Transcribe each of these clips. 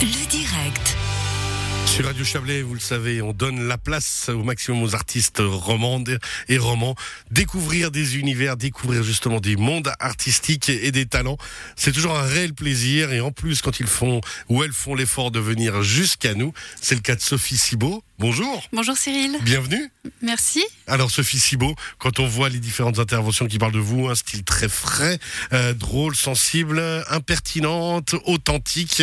Le direct. Sur Radio Chablais, vous le savez, on donne la place au maximum aux artistes romandes et romans. Découvrir des univers, découvrir justement des mondes artistiques et des talents. C'est toujours un réel plaisir. Et en plus, quand ils font ou elles font l'effort de venir jusqu'à nous, c'est le cas de Sophie Cibot. Bonjour. Bonjour Cyril. Bienvenue. Merci. Alors Sophie Cibot, quand on voit les différentes interventions qui parlent de vous, un style très frais, euh, drôle, sensible, impertinente, authentique,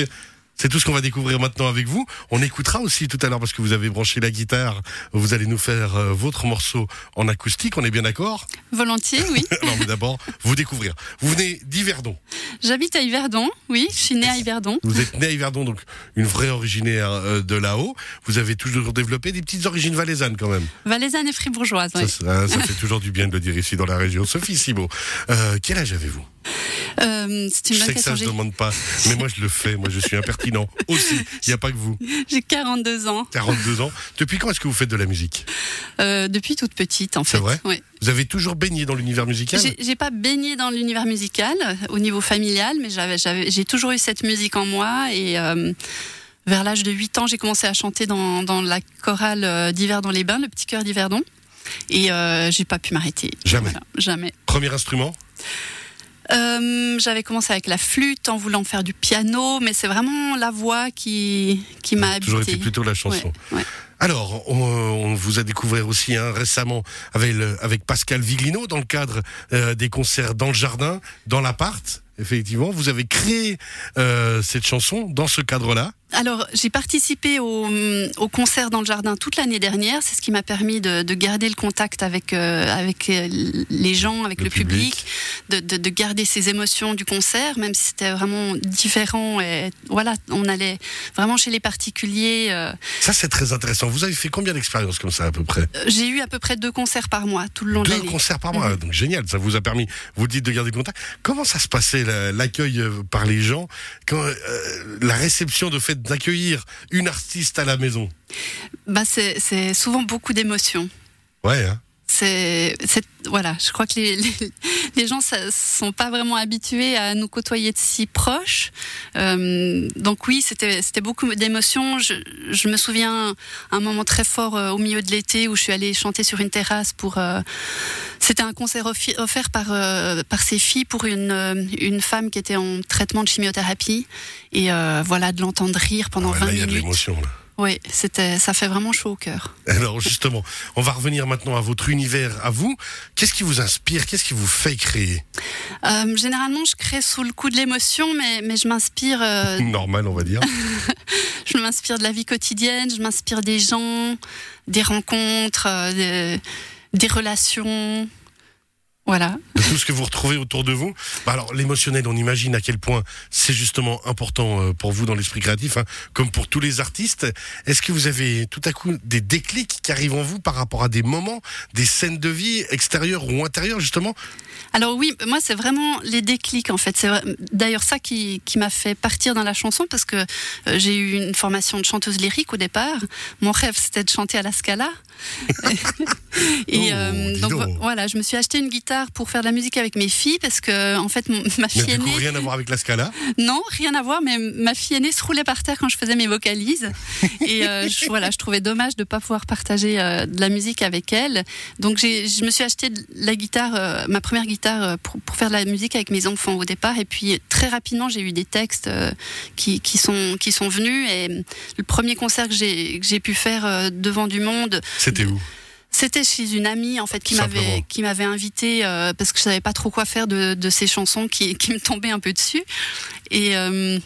c'est tout ce qu'on va découvrir maintenant avec vous. On écoutera aussi tout à l'heure parce que vous avez branché la guitare. Vous allez nous faire euh, votre morceau en acoustique. On est bien d'accord? Volontiers, oui. Alors mais d'abord, vous découvrir. Vous venez d'Yverdon. J'habite à Yverdon, oui. Je suis née à Yverdon. Vous êtes né à Yverdon, donc une vraie originaire euh, de là-haut. Vous avez toujours développé des petites origines valaisannes quand même. Valaisanne et fribourgeoise, Ça, oui. ça- ça fait toujours du bien de le dire ici dans la région. Sophie Cibot, euh, quel âge avez-vous? Euh, c'est une Je sais que ça J'ai- demande pas, mais moi je le fais. Moi je suis impertinent aussi. Il n'y a pas que vous. J'ai 42 ans. 42 ans. Depuis quand est-ce que vous faites de la musique Euh, depuis toute petite, en fait. C'est vrai. Vous avez toujours baigné dans l'univers musical J'ai pas baigné dans l'univers musical euh, au niveau familial, mais j'ai toujours eu cette musique en moi et euh, vers l'âge de 8 ans, j'ai commencé à chanter dans, dans la chorale euh, d'Yverdon-les-Bains, le petit cœur d'Yverdon. Et euh, j'ai pas pu m'arrêter. Jamais. Voilà, jamais. Premier instrument Euh, j'avais commencé avec la flûte en voulant faire du piano, mais c'est vraiment la voix qui, qui m'a habité. Toujours été plutôt la chanson. Ouais, ouais. Alors, on, on vous a découvert aussi hein, récemment avec, le- avec Pascal Viglino dans le cadre euh, des concerts dans le jardin, dans l'appart. Effectivement, vous avez créé euh, cette chanson dans ce cadre-là. Alors, j'ai participé au, au concert dans le jardin toute l'année dernière. C'est ce qui m'a permis de, de garder le contact avec, euh, avec euh, les gens, avec Le le, public, de, de, de garder ces émotions du concert, même si c'était vraiment différent. Et voilà, on allait vraiment chez les particuliers. euh, Ça, c'est très intéressant. Vous avez fait combien d'expériences comme ça à peu près? J'ai eu à peu près deux concerts par mois tout le long de Deux l'année. concerts par mois, donc génial. Ça vous a permis, vous dites, de garder le contact. Comment ça se passait l'accueil euh, par les gens, quand, euh, la réception de fait d'accueillir une artiste à la maison Bah, c'est souvent beaucoup d'émotions. Ouais. Hein c'est voilà je crois que les, les, les gens ne sont pas vraiment habitués à nous côtoyer de si proches Euh, donc oui c'était c'était beaucoup d'émotions je, je me souviens un moment très fort euh, au milieu de l'été où je suis allée chanter sur une terrasse pour euh, c'était un concert offert par euh, par ses filles pour une euh, une femme qui était en traitement de chimiothérapie et euh, voilà de l'entendre rire pendant Ouais, 20 Là, il y a de minutes l'émotion. là. oui c'était ça fait vraiment chaud au cœur Alors justement, on va revenir maintenant à votre univers, à vous. Qu'est-ce qui vous inspire? Qu'est-ce qui vous fait créer? Euh, généralement, je crée sous le coup de l'émotion, mais, mais je m'inspire, euh, Normal, on va dire. je m'inspire de la vie quotidienne, je m'inspire des gens, des rencontres, euh, des, des relations. Voilà. de tout ce que vous retrouvez autour de vous. Bah alors l'émotionnel, on imagine à quel point c'est justement important euh, pour vous dans l'esprit créatif, hein, comme pour tous les artistes. Est-ce que vous avez tout à coup des déclics qui arrivent en vous par rapport à des moments, des scènes de vie extérieures ou intérieures justement? Alors oui, moi c'est vraiment les déclics en fait. C'est d'ailleurs ça qui, qui m'a fait partir dans la chanson parce que euh, j'ai eu une formation de chanteuse lyrique au départ. Mon rêve c'était de chanter à la Scala. Et Oh, euh, donc donc. vo- voilà, je me suis acheté une guitare pour faire de la musique avec mes filles parce que en fait mon- ma fille du coup aînée rien à voir avec la Scala? Non, rien à voir, mais ma fille aînée se roulait par terre quand je faisais mes vocalises. Et euh, je, voilà, je trouvais dommage de ne pas pouvoir partager euh, de la musique avec elle. Donc je me suis acheté de la guitare, euh, ma première guitare pour, pour faire de la musique avec mes enfants au départ. Et puis très rapidement, j'ai eu des textes qui, qui, sont, qui sont venus. Et le premier concert que j'ai que j'ai pu faire devant du monde, C'était où? C'était chez une amie en fait qui m'avait qui m'avait invité euh, parce que je savais pas trop quoi faire de, de ces chansons qui, qui me tombaient un peu dessus. Et euh,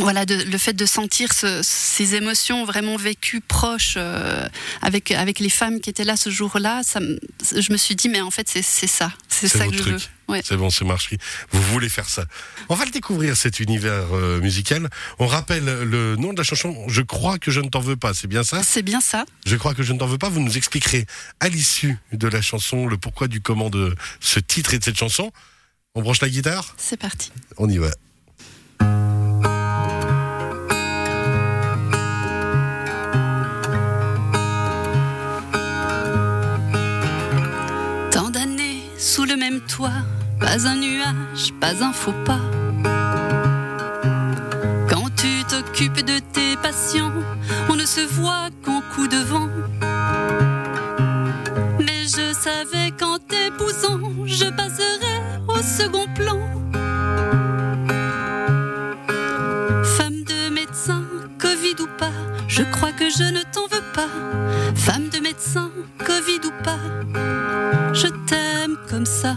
voilà de- le fait de sentir ce- ces émotions vraiment vécues proches euh, avec avec les femmes qui étaient là ce jour-là je me suis dit mais en fait c'est ça c'est ça que je veux truc. ouais. C'est bon, c'est marché. Vous voulez faire ça. On va le découvrir, cet univers euh, musical. On rappelle le nom de la chanson. Je crois que je ne t'en veux pas. C'est bien ça? C'est bien ça Je crois que je ne t'en veux pas. Vous nous expliquerez à l'issue de la chanson le pourquoi du comment de ce titre et de cette chanson. On branche la guitare? C'est parti On y va. sous le même toit, pas un nuage, pas un faux pas. Quand tu t'occupes de tes patients, on ne se voit qu'en coup de vent. Mais je savais qu'en t'épousant, je passerais au second plan. Je crois que je ne t'en veux pas. Femme de médecin, Covid ou pas, je t'aime comme ça.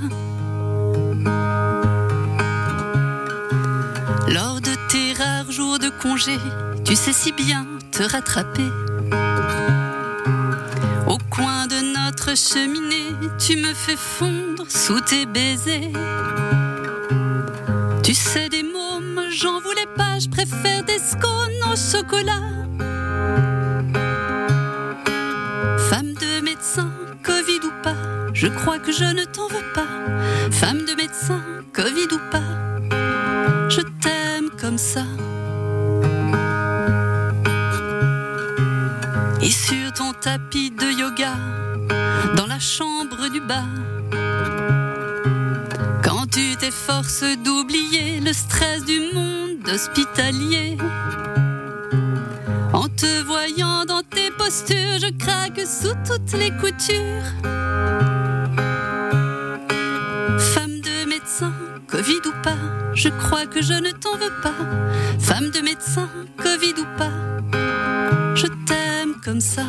Lors de tes rares jours de congé, tu sais si bien te rattraper. Au coin de notre cheminée, tu me fais fondre sous tes baisers. Tu sais des mômes, j'en voulais pas, je préfère des scones au chocolat. Femme de médecin, Covid ou pas, je crois que je ne t'en veux pas. Femme de médecin, Covid ou pas, je t'aime comme ça. Et sur ton tapis de yoga, dans la chambre du bas, quand tu t'efforces d'oublier le stress du monde hospitalier, te voyant dans tes postures, je craque sous toutes les coutures. Femme de médecin, Covid ou pas, je crois que je ne t'en veux pas. Femme de médecin, Covid ou pas, je t'aime comme ça.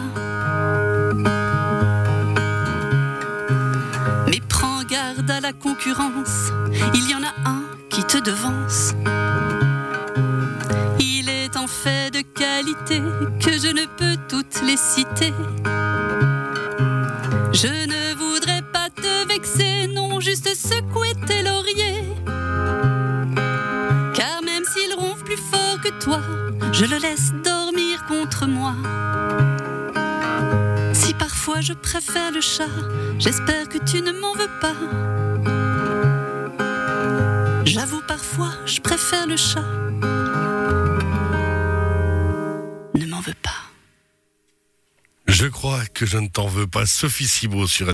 Mais prends garde à la concurrence, il y en a un qui te devance. Que je ne peux toutes les citer. Je ne voudrais pas te vexer, non, juste secouer tes lauriers. Car même s'il ronfle plus fort que toi, je le laisse dormir contre moi. Si parfois je préfère le chat, j'espère que tu ne m'en veux pas. J'avoue parfois, je préfère le chat. Que je ne t'en veux pas. Sophie Cibot sur